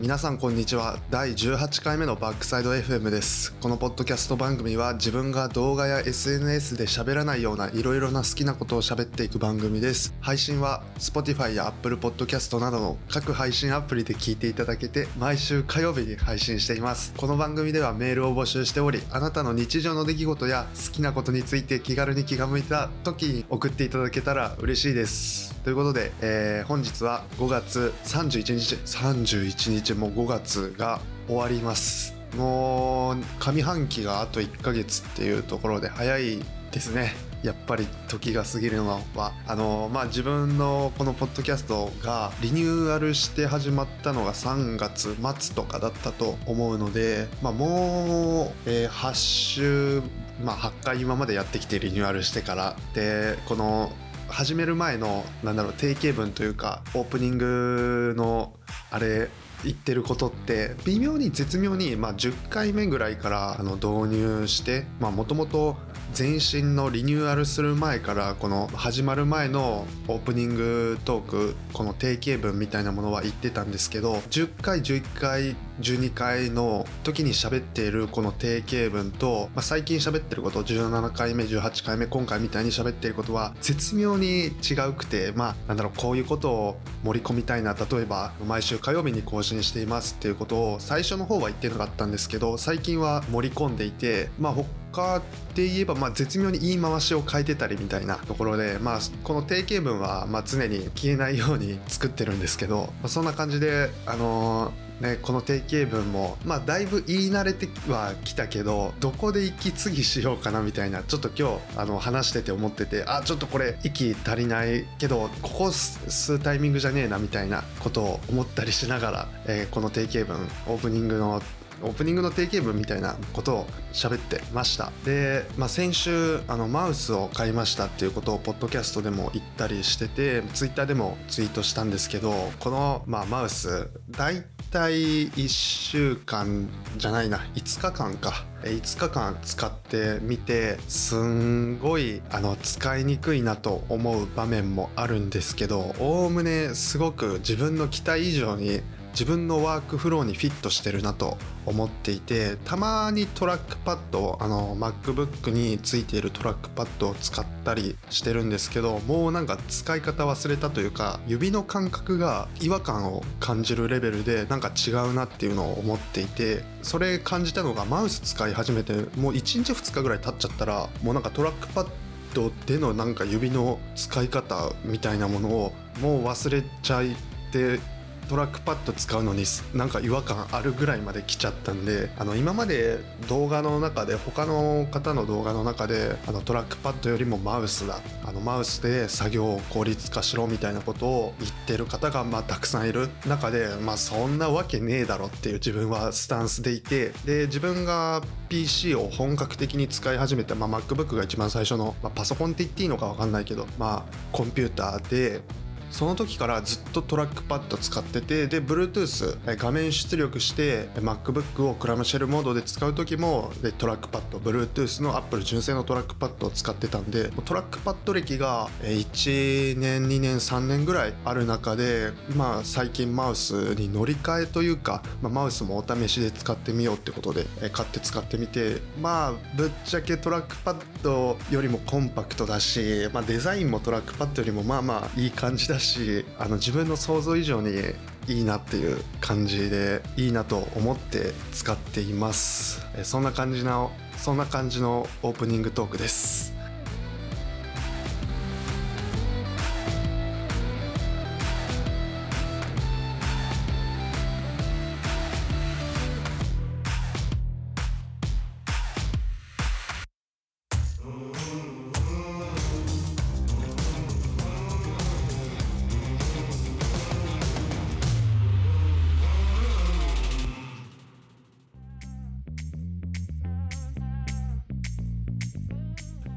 皆さんこんにちは。第18回目のバックサイド FM です。このポッドキャスト番組は自分が動画や SNS で喋らないようないろいろな好きなことを喋っていく番組です。配信は Spotify や Apple Podcast などの各配信アプリで聞いていただけて毎週火曜日に配信しています。この番組ではメールを募集しておりあなたの日常の出来事や好きなことについて気軽に気が向いた時に送っていただけたら嬉しいです。ということで、えー本日は5月31日31日もう5月が終わります。もう上半期があと1ヶ月っていうところで早いですね。やっぱり時が過ぎるのは。あのまあ自分のこのポッドキャストがリニューアルして始まったのが3月末とかだったと思うので、まあ、もう、えー8週まあ8回今までやってきてリニューアルしてからでこの始める前のなんだろう定型文というかオープニングのあれ言ってることって微妙に絶妙に、まあ、10回目ぐらいからあの導入してもともと前身のリニューアルする前からこの始まる前のオープニングトークこの定型文みたいなものは言ってたんですけど10回11回12回の時に喋っているこの定型文と、まあ、最近喋ってること17回目18回目今回みたいに喋っていることは絶妙に違うくてまあなんだろうこういうことを盛り込みたいな例えば毎週火曜日に更新していますっていうことを最初の方は言ってなかったんですけど最近は盛り込んでいてまあ他で言えば、まあ、絶妙に言い回しを変えてたりみたいなところで、まあ、この定型文は、まあ、常に消えないように作ってるんですけど、まあ、そんな感じで、あのーね、この定型文も、まあ、だいぶ言い慣れてはきたけどどこで息継ぎしようかなみたいなちょっと今日あの話してて思っててあちょっとこれ息足りないけどここ吸うタイミングじゃねえなみたいなことを思ったりしながら、えーこの定型文オープニングのオープニングの定型文みたいなことを喋ってました。で、まあ、先週あのマウスを買いましたっていうことをポッドキャストでも言ったりしててツイッターでもツイートしたんですけどこの、まあ、マウス大体1週間じゃないな。5日間か。5日間使ってみてすんごいあの使いにくいなと思う場面もあるんですけどおおむねすごく自分の期待以上に自分のワークフローにフィットしてるなと思っていてたまにトラックパッドあの MacBook についているトラックパッドを使ったりしてるんですけどもうなんか使い方忘れたというか指の感覚が違和感を感じるレベルでなんか違うなっていうのを思っていてそれ感じたのがマウス使い始めてもう1日2日ぐらい経っちゃったらもうなんかトラックパッドでのなんか指の使い方みたいなものをもう忘れちゃいてトラックパッド使うのになんか違和感あるぐらいまで来ちゃったんであの今まで動画の中で他の方の動画の中であのトラックパッドよりもマウスだあのマウスで作業を効率化しろみたいなことを言ってる方がまあたくさんいる中でまあそんなわけねえだろっていう自分はスタンスでいてで自分が PC を本格的に使い始めた、まあ、MacBook が一番最初の、まあ、パソコンって言っていいのか分かんないけどまあコンピューターでその時からずっとトラックパッド使っててで Bluetooth 画面出力して MacBook をクラムシェルモードで使う時もでトラックパッド Bluetooth の Apple 純正のトラックパッドを使ってたんでトラックパッド歴が1年2年3年ぐらいある中でまあ最近マウスに乗り換えというか、まあ、マウスもお試しで使ってみようってことで買って使ってみてまあぶっちゃけトラックパッドよりもコンパクトだし、まあ、デザインもトラックパッドよりもまあまあいい感じだしあの自分の想像以上にいいなっていう感じでいいなと思って使っています。そんな感じのそんな感じのオープニングトークです。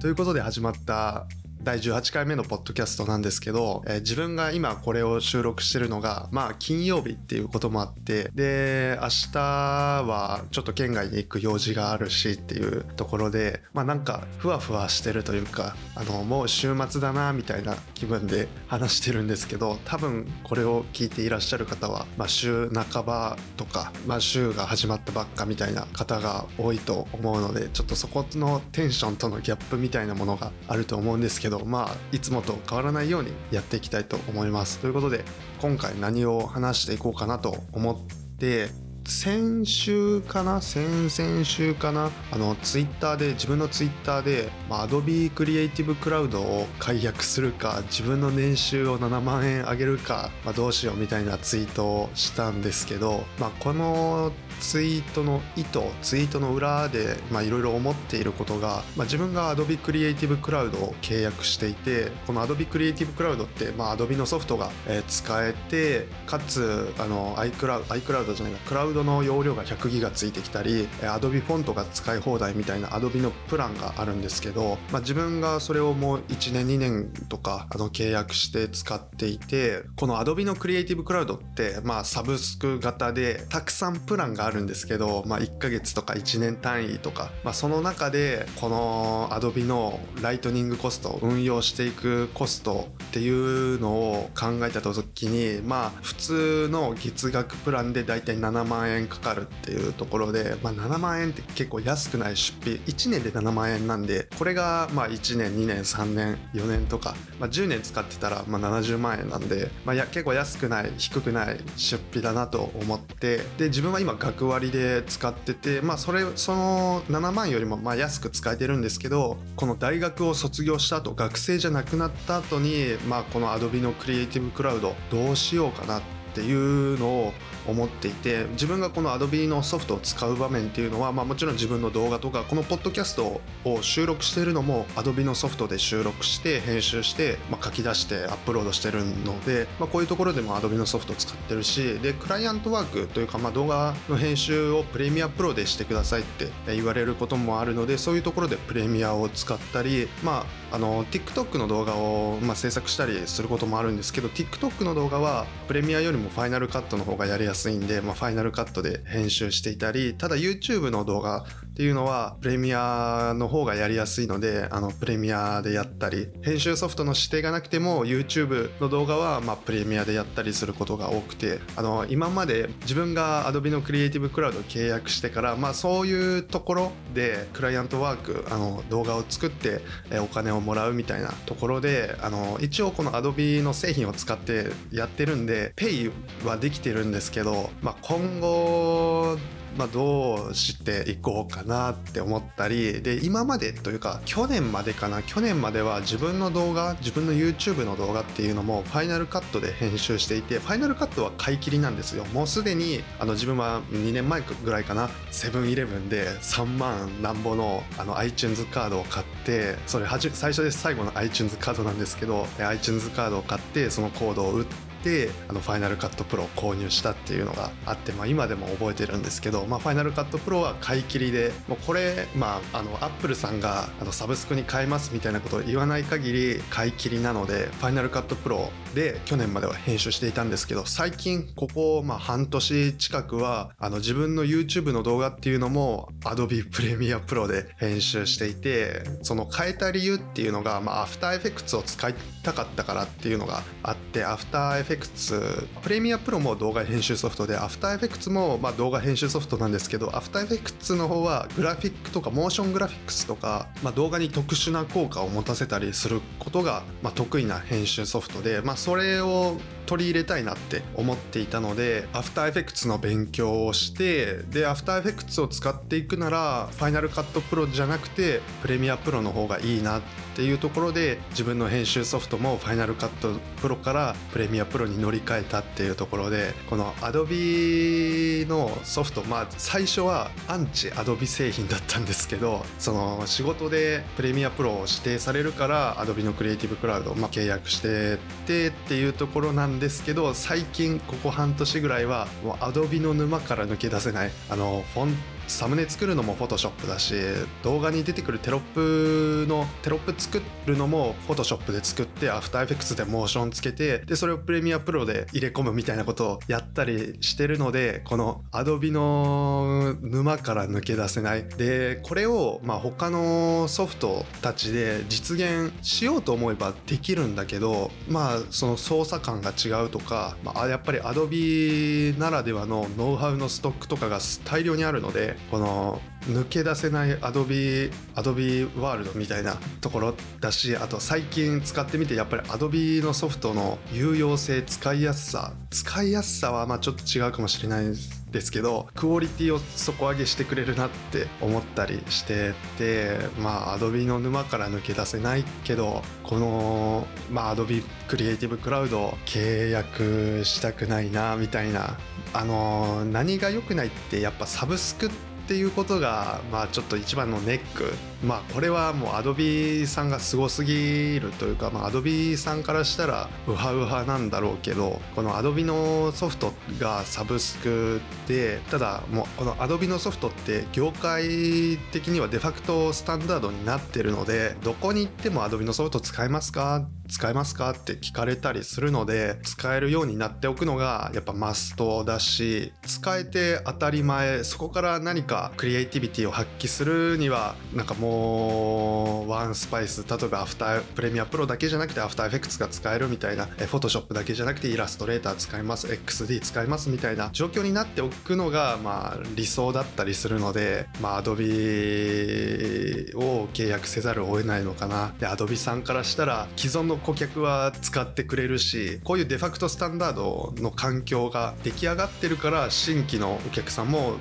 ということで始まった第18回目のポッドキャストなんですけど、えー、自分が今これを収録してるのが、まあ金曜日っていうこともあって、で、明日はちょっと県外に行く用事があるしっていうところで、まあなんかふわふわしてるというか、あの、もう週末だなみたいな気分で話してるんですけど、多分これを聞いていらっしゃる方は、まあ週半ばとか、まあ週が始まったばっかみたいな方が多いと思うので、ちょっとそこのテンションとのギャップみたいなものがあると思うんですけどまあいつもと変わらないようにやっていきたいと思います。ということで今回何を話していこうかなと思って先週かな先々週かなあのツイッターで自分のツイッターで、まあ、Adobe Creative Cloud を解約するか自分の年収を7万円上げるか、まあ、どうしようみたいなツイートをしたんですけど、まあ、このツイートの意図ツイートの裏でいろいろ思っていることが、まあ、自分が Adobe Creative Cloud を契約していてこの Adobe Creative Cloud って、まあ、Adobe のソフトが使えてかつあの iCloud, iCloud じゃないかクラウドの容量が100ギガついてきたり Adobe フォントが使い放題みたいな Adobe のプランがあるんですけど、まあ、自分がそれをもう1年2年とかあの契約して使っていてこの Adobe の Creative Cloud って、まあ、サブスク型でたくさんプランがあるんですけど、まあ、1ヶ月とか1年単位とか、まあ、その中でこの Adobe のライトニングコスト運用していくコストっていうのを考えた時にまあ普通の月額プランでだいたい7万円かかるっていうところで、まあ、7万円って結構安くない出費。1年で7万円なんでこれがまあ1年2年3年4年とか、まあ、10年使ってたらまあ70万円なんで、まあ、や結構安くない低くない出費だなと思ってで自分は今学割で使っててまあそれその7万よりもまあ安く使えてるんですけどこの大学を卒業した後学生じゃなくなった後にまあこの Adobe のクリエイティブクラウドどうしようかなっていうのを思っていて自分がこの Adobe のソフトを使う場面っていうのは、まあ、もちろん自分の動画とかこのポッドキャストを収録しているのも Adobe のソフトで収録して編集して、まあ、書き出してアップロードしてるので、まあ、こういうところでも Adobe のソフトを使ってるしでクライアントワークというか、まあ、動画の編集をプレミアプロでしてくださいって言われることもあるのでそういうところでプレミアを使ったり、まあ、あの TikTok の動画を、まあ、制作したりすることもあるんですけど TikTok の動画はプレミアよりもファイナルカットの方がやりやすい。んで、まあ、ファイナルカットで編集していたりただ YouTube の動画っていうのはプレミアの方がやりやすいのであのプレミアでやったり編集ソフトの指定がなくても YouTube の動画はまあプレミアでやったりすることが多くてあの今まで自分が Adobe のクリエイティブクラウドを契約してからまあそういうところでクライアントワークあの動画を作ってお金をもらうみたいなところであの一応この Adobe の製品を使ってやってるんで Pay はできてるんですけど、まあ、今後まあ、どうしていこうかなって思ったりで今までというか去年までかな去年までは自分の動画自分の YouTube の動画っていうのもファイナルカットで編集していてファイナルカットは買い切りなんですよ。もうすでにあの自分は2年前ぐらいかなセブンイレブンで3万なんぼのあの iTunes カードを買ってそれ最初で最後の iTunes カードなんですけど iTunes カードを買ってそのコードを打っててあのファイナルカットプロを購入したっていうのがあって、まあ、今でも覚えてるんですけど、まあ、ファイナルカットプロは買い切りでもうこれ、まあ、あのアップルさんがあのサブスクに変えますみたいなことを言わない限り買い切りなのでファイナルカットプロで去年までは編集していたんですけど最近ここまあ半年近くはあの自分の YouTube の動画っていうのも Adobe Premiere Pro で編集していてその変えた理由っていうのが、まあ、After Effects を使いたかったからっていうのがあって After Effects プレミアプロも動画編集ソフトで After Effects もまあ動画編集ソフトなんですけど After Effects の方はグラフィックとかモーショングラフィックスとか、まあ、動画に特殊な効果を持たせたりすることがまあ得意な編集ソフトで、まあ、それを取り入れたいなって思っていたので After Effects の勉強をしてで After Effects を使っていくなら Final Cut Pro じゃなくて Premiere Pro の方がいいなっていうところで自分の編集ソフトも Final Cut Pro から Premiere Pro に乗り換えたっていうところでこの Adobe のソフトまあ最初はアンチ Adobe 製品だったんですけどその仕事で Premiere Pro を指定されるから Adobe のクリエイティブクラウドまあ契約してってっていうところなんでですけど最近ここ半年ぐらいはもう Adobe の沼から抜け出せないあのフォンサムネ作るのも Photoshop だし動画に出てくるテロップのテロップ作るのも Photoshop で作って AfterEffects でモーションつけてでそれを Premiere Pro で入れ込むみたいなことをやったりしてるのでこの Adobe の沼から抜け出せない。でこれをまあ他のソフトたちで実現しようと思えばできるんだけどまあその操作感が違うとか、まあ、やっぱり Adobe ならではのノウハウのストックとかが大量にあるのでこの抜け出せないアドビアドビワールドみたいなところだしあと最近使ってみてやっぱりアドビのソフトの有用性使いやすさ。使いやすさはまあちょっと違うかもしれないです。ですけどクオリティを底上げしてくれるなって思ったりしててまあ Adobe の沼から抜け出せないけどこの、まあ、Adobe クリエイティブクラウド契約したくないなみたいな。あの何が良くないってやっぱサブスクってっていうことが、まあ、ちょっと一番のネック、まあ、これはもう Adobe さんがすごすぎるというか、まあ、Adobe さんからしたらウハウハなんだろうけどこの Adobe のソフトがサブスクでただもうこの Adobe のソフトって業界的にはデファクトスタンダードになってるのでどこに行っても Adobe のソフト使えますか？使えますか？って聞かれたりするので使えるようになっておくのがやっぱマストだし使えて当たり前そこから何かクリエイティビティを発揮するにはなんかもう one spice 例えばアフター Premiere Pro だけじゃなくてアフターエフェクツが使えるみたいなフォトショップだけじゃなくてイラストレーター使います XD 使いますみたいな状況になっておくのがまあ理想だったりするのでまあ Adobe を契約せざるを得ないのかな。で Adobe さんからしたら既存の顧客は使ってくれるしこういうデファクトスタンダードの環境が出来上がってるから新規のお客さんも、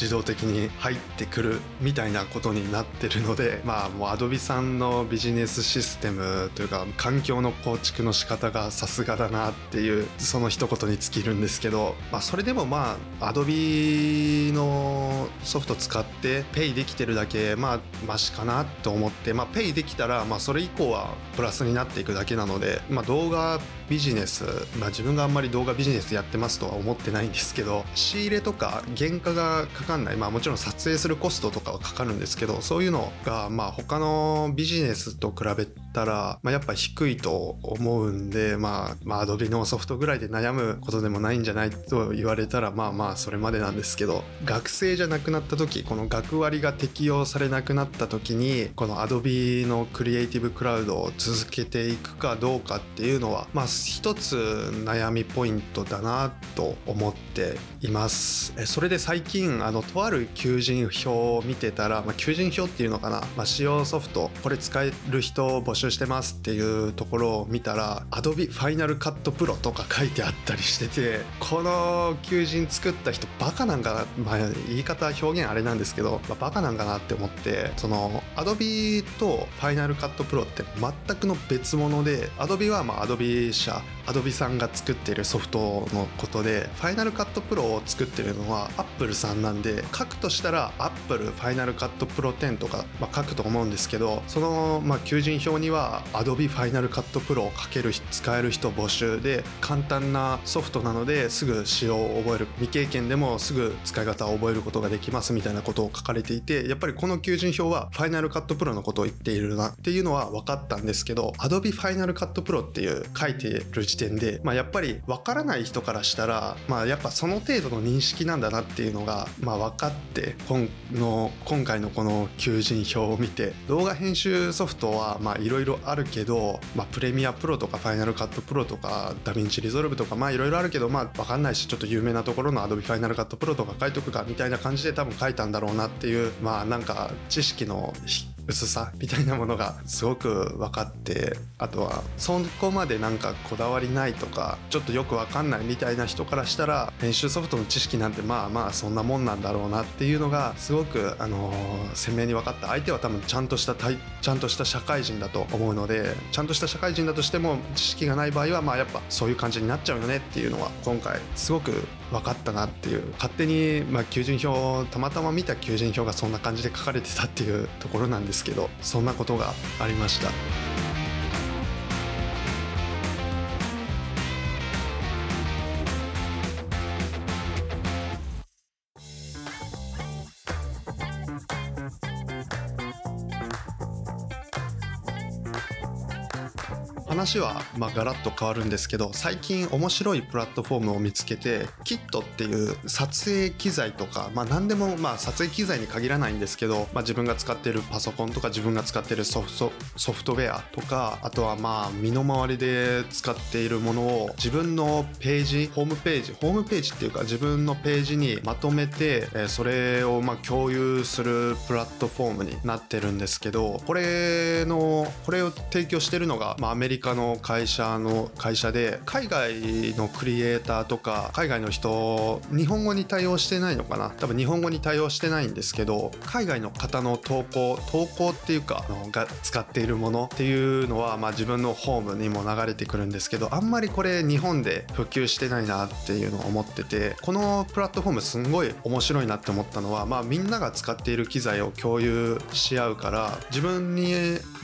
自動的にに入ってくるみたいなことになってるのでまあもう Adobe さんのビジネスシステムというか環境の構築の仕方がさすがだなっていうその一言に尽きるんですけど、まあ、それでもまあ Adobe のソフト使ってペイできてるだけまあマシかなと思ってまあペイできたらまあそれ以降はプラスになっていくだけなので、まあ、動画ビジネス、まあ、自分があんまり動画ビジネスやってますとは思ってないんですけど仕入れとか原価がかかんないまあもちろん撮影するコストとかはかかるんですけどそういうのがまあ他のビジネスと比べたら、まあ、やっぱ低いと思うんでまあまあ Adobe のソフトぐらいで悩むことでもないんじゃないと言われたらまあまあそれまでなんですけど学生じゃなくなった時この学割が適用されなくなった時にこの Adobe のクリエイティブクラウドを続けていくかどうかっていうのはまあ一つ悩みポイントだなと思っています。それで最近あのとある求人票を見てたら、まあ、求人票っていうのかな、まあ、使用ソフトこれ使える人募集してますっていうところを見たら Adobe Final Cut Pro とか書いてあったりしててこの求人作った人バカなんかな、まあ、言い方表現あれなんですけど、まあ、バカなんかなって思ってその Adobe と Final Cut Pro って全くの別物で Adobe はまあ Adobe 社 Adobe さんが作ってるソフトのことで Final Cut Pro を作ってるのは Apple さんなんで書くとしたら Apple Final Cut Pro 10とか、まあ、書くと思うんですけどその、まあ、求人票には Adobe Final Cut Pro を書ける使える人募集で簡単なソフトなのですぐ使用を覚える。未経験でもすぐ使い方を覚えることができますみたいなことを書かれていてやっぱりこの求人票は Final Cut Pro のことを言っているなっていうのは分かったんですけど Adobe Final Cut Pro っていう書いてる時点で、まあ、やっぱり分からない人からしたら、まあ、やっぱその程度の認識なんだなっていうのが、まあ、分かって今の今回のこの求人票を見て動画編集ソフトはいろいろあるけど、まあ、 Premiere Pro とか Final Cut Pro とか DaVinci Resolve とかまあいろいろあるけどまあ分かんないしちょっと有名なところの Adobe Final Cut Pro とか書いとくかみたいな感じで多分書いたんだろうなっていうまあなんか知識の薄さみたいなものがすごく分かってあとはそこまでなんかこだわりないとかちょっとよく分かんないみたいな人からしたら編集ソフトの知識なんてまあまあそんなもんなんだろうなっていうのがすごく、あのー、鮮明に分かった。相手は多分ちゃんとしたちゃんとした社会人だと思うのでちゃんとした社会人だとしても知識がない場合はまあやっぱそういう感じになっちゃうよねっていうのは今回すごく分かったなっていう。勝手に、ま、求人票たまたま見た求人票がそんな感じで書かれてたっていうところなんですけどそんなことがありました。話はまあガラッと変わるんですけど最近面白いプラットフォームを見つけてキットっていう撮影機材とか、まあ、何でもまあ撮影機材に限らないんですけど、まあ、自分が使ってるパソコンとか自分が使ってるソフトソフトウェアとかあとはまあ身の回りで使っているものを自分のページホームページホームページっていうか自分のページにまとめてそれをまあ共有するプラットフォームになってるんですけどこれのこれを提供してるのが、まあ、アメリカの会社の会社で海外のクリエイターとか海外の人日本語に対応してないのかな？多分日本語に対応してないんですけど海外の方の投稿投稿っていうかのが使っているものっていうのは、まあ、自分のホームにも流れてくるんですけどあんまりこれ日本で普及してないなっていうのを思っててこのプラットフォームすんごい面白いなって思ったのは、まあ、みんなが使っている機材を共有し合うから自分に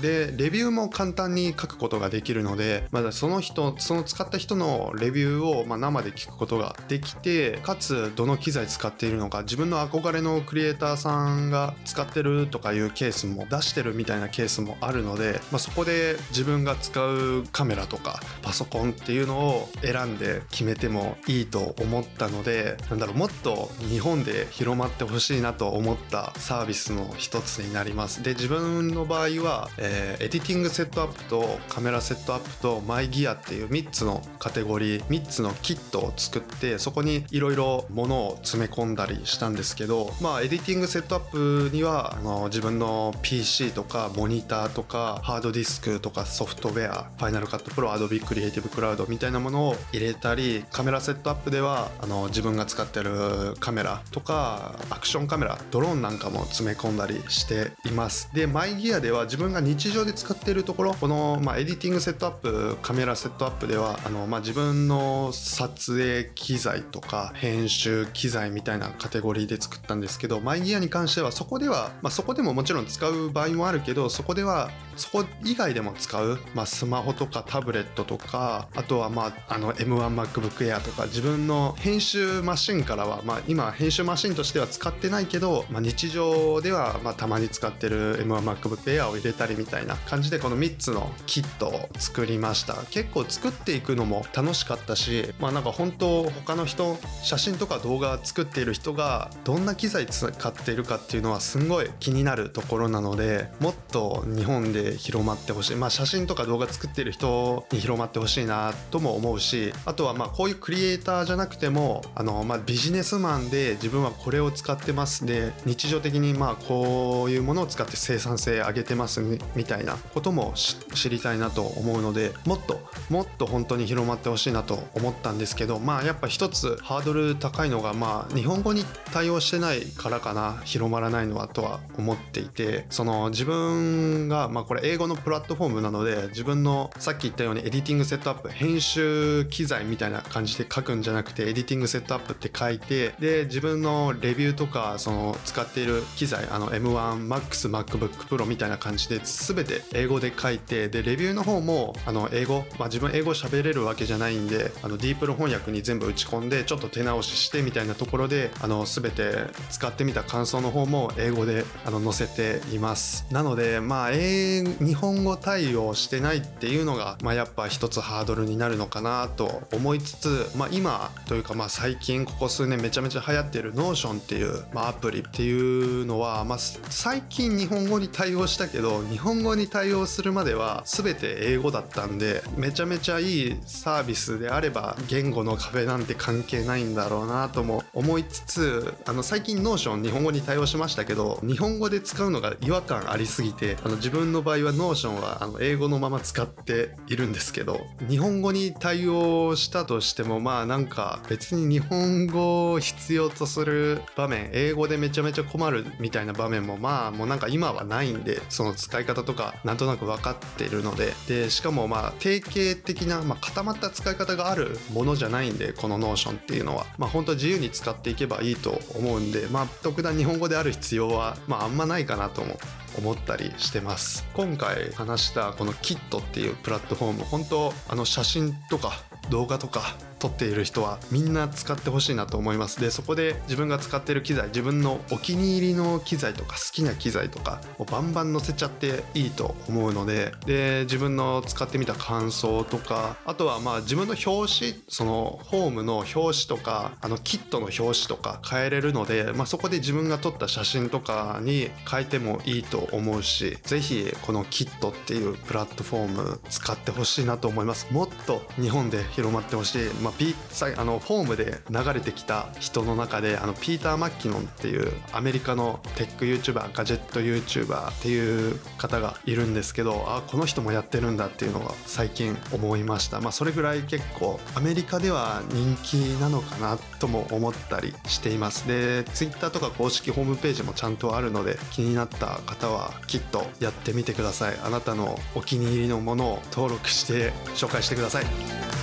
でレビューも簡単に書くことができるので、まだその人その使った人のレビューをま生で聞くことができてかつどの機材使っているのか自分の憧れのクリエイターさんが使ってるとかいうケースも出してるみたいなケースもあるので、まあ、そこで自分が使うカメラとかパソコンっていうのを選んで決めてもいいと思ったのでなんだろうもっと日本で広まってほしいなと思ったサービスの一つになります。で自分の場合は、えー、 Editing Setup と Camera Setup と My Gear っていう3つのカテゴリー3つのキットを作ってそこにいろいろ物を詰め込んだりしたんですけどまあ Editing Setup にはあの自分の PC とかモニターとかハードディスクとかソフトウェア Final Cut Pro Adobe Creative Cloud みたいなものを入れたり Camera Setup ではあの自分が使ってるカメラとかアクションカメラドローンなんかも詰め込んだりしています。で My Gear では自分が日常で使っているところこの、まあ、 Editing Setup カメラセットアップではあの、まあ、自分の撮影機材とか編集機材みたいなカテゴリーで作ったんですけどマイギアに関してはそこでは、まあ、そこでももちろん使う場合もあるけどそこではそこ以外でも使う、まあ、スマホとかタブレットとかあとは、まあ、あの M1MacBook Air とか自分の編集マシンからは、まあ、今編集マシンとしては使ってないけど、まあ、日常ではまあたまに使ってる M1MacBook Air を入れたりみたいな感じでこの3つのキットを作りました。結構作っていくのも楽しかったしまあなんか本当他の人写真とか動画作っている人がどんな機材使っているかっていうのはすんごい気になるところなのでもっと日本で広まってほしい。まあ写真とか動画作ってる人に広まってほしいなとも思うしあとはまあこういうクリエイターじゃなくてもあのまあビジネスマンで自分はこれを使ってますで日常的にまあこういうものを使って生産性上げてますみたいなことも知りたいなと思うのでもっともっと本当に広まってほしいなと思ったんですけどまあやっぱ一つハードル高いのがまあ日本語に対応してないからかな。広まらないのはとは思っていてその自分がまあこれ英語のプラットフォームなので自分のさっき言ったように Editing Setup 編集機材みたいな感じで書くんじゃなくて Editing Setup って書いてで自分のレビューとかその使っている機材あの M1 MAX MacBook Pro みたいな感じで全て英語で書いてでレビューの方もあの英語、まあ、自分英語喋れるわけじゃないんであの DeepL 翻訳に全部打ち込んでちょっと手直ししてみたいなところであの全て使ってみた感想の方も英語であの載せています。なのでまあ英日本語対応してないっていうのが、まあ、やっぱ一つハードルになるのかなと思いつつ、まあ、今というかまあ最近ここ数年めちゃめちゃ流行ってる Notion っていう、まあ、アプリっていうのは、まあ、最近日本語に対応したけど日本語に対応するまでは全て英語だったんでめちゃめちゃいいサービスであれば言語の壁なんて関係ないんだろうなとも思いつつあの最近 Notion 日本語に対応しましたけど日本語で使うのが違和感ありすぎてあの自分の場合は Notion はあの英語のまま使っているんですけど日本語に対応したとしてもまあなんか別に日本語を必要とする場面英語でめちゃめちゃ困るみたいな場面もまあもうなんか今はないんでその使い方とかなんとなく分かっているのででしかもまあ定型的な、まあ、固まった使い方があるものじゃないんでこの Notion っていうのは。まあ本当自由に使っていけばいいと思うんでまあ特段日本語である必要はまああんまないかなとも思ったりしてます。今回話したこのキットっていうプラットフォーム本当あの写真とか動画とか撮っている人はみんな使ってほしいなと思います。でそこで自分が使ってる機材自分のお気に入りの機材とか好きな機材とかをバンバン載せちゃっていいと思うのでで自分の使ってみた感想とかあとはまあ自分の表紙そのホームの表紙とかあのキットの表紙とか変えれるので、まあ、そこで自分が撮った写真とかに変えてもいいと思うし是非このキットっていうプラットフォーム使ってほしいなと思います。もっと日本で広まってほしい、ピあのフォームで流れてきた人の中であのピーター・マッキノンっていうアメリカのテック YouTuber ガジェット YouTuber っていう方がいるんですけどあこの人もやってるんだっていうのが最近思いました。まあそれぐらい結構アメリカでは人気なのかなとも思ったりしています。で Twitter とか公式ホームページもちゃんとあるので気になった方はきっとやってみてください。あなたのお気に入りのものを登録して紹介してください。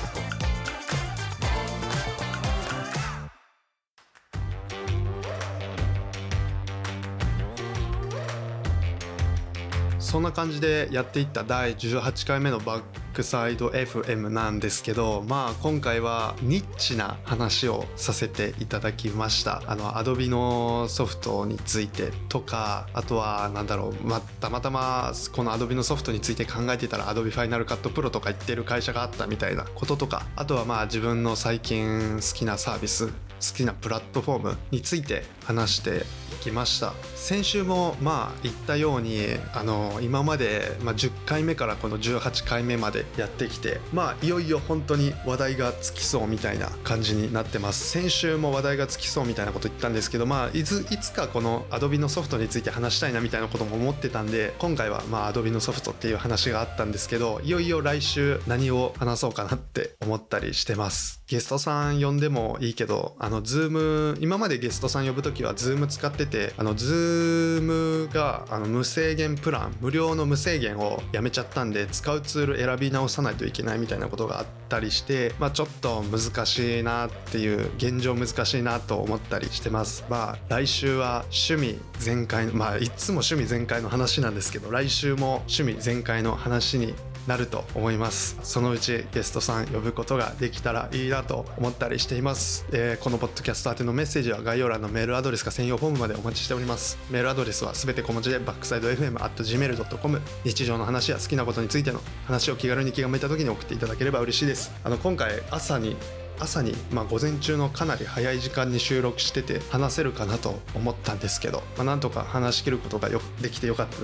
そんな感じでやっていった第18回目のバックサイド FM なんですけどまあ今回はニッチな話をさせていただきました。あの Adobe のソフトについてとかあとは何だろう、まあ、たまたまこの Adobe のソフトについて考えてたら Adobe Final Cut Pro とか言ってる会社があったみたいなこととかあとはまあ自分の最近好きなサービス好きなプラットフォームについて話していきました。先週もまあ言ったようにあの今まで、ま、10回目からこの18回目までやってきてまあいよいよ本当に話題がつきそうみたいな感じになってます。先週も話題がつきそうみたいなこと言ったんですけどまあいついつかこの Adobe のソフトについて話したいなみたいなことも思ってたんで今回はまあ Adobe のソフトっていう話があったんですけどいよいよ来週何を話そうかなって思ったりしてます。ゲストさん呼んでもいいけどあの Zoom 今までゲストさん呼ぶ時は Zoom 使っててあの Zoom があの無制限プラン無料の無制限をやめちゃったんで使うツール選び直さないといけないみたいなことがあったりして、まあ、ちょっと難しいなっていう現状難しいなと思ったりしてます。まあ来週は趣味全開まあいつも趣味全開の話なんですけど来週も趣味全開の話になると思います。そのうちゲストさん呼ぶことができたらいいなと思ったりしています、えー、このポッドキャスト宛てのメッセージは概要欄のメールアドレスか専用フォームまでお待ちしております。メールアドレスはすべて小文字でバックサイド FM.gmail.com 日常の話や好きなことについての話を気軽に気が向いた時に送っていただければ嬉しいです。あの今回朝に朝に、まあ、午前中のかなり早い時間に収録してて話せるかなと思ったんですけど、まあ、なんとか話し切ることがよできてよかった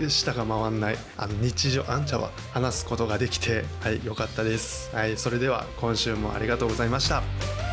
で舌 が回んない。あの日常あんちゃは話すことができてはいよかったです。はいそれでは今週もありがとうございました。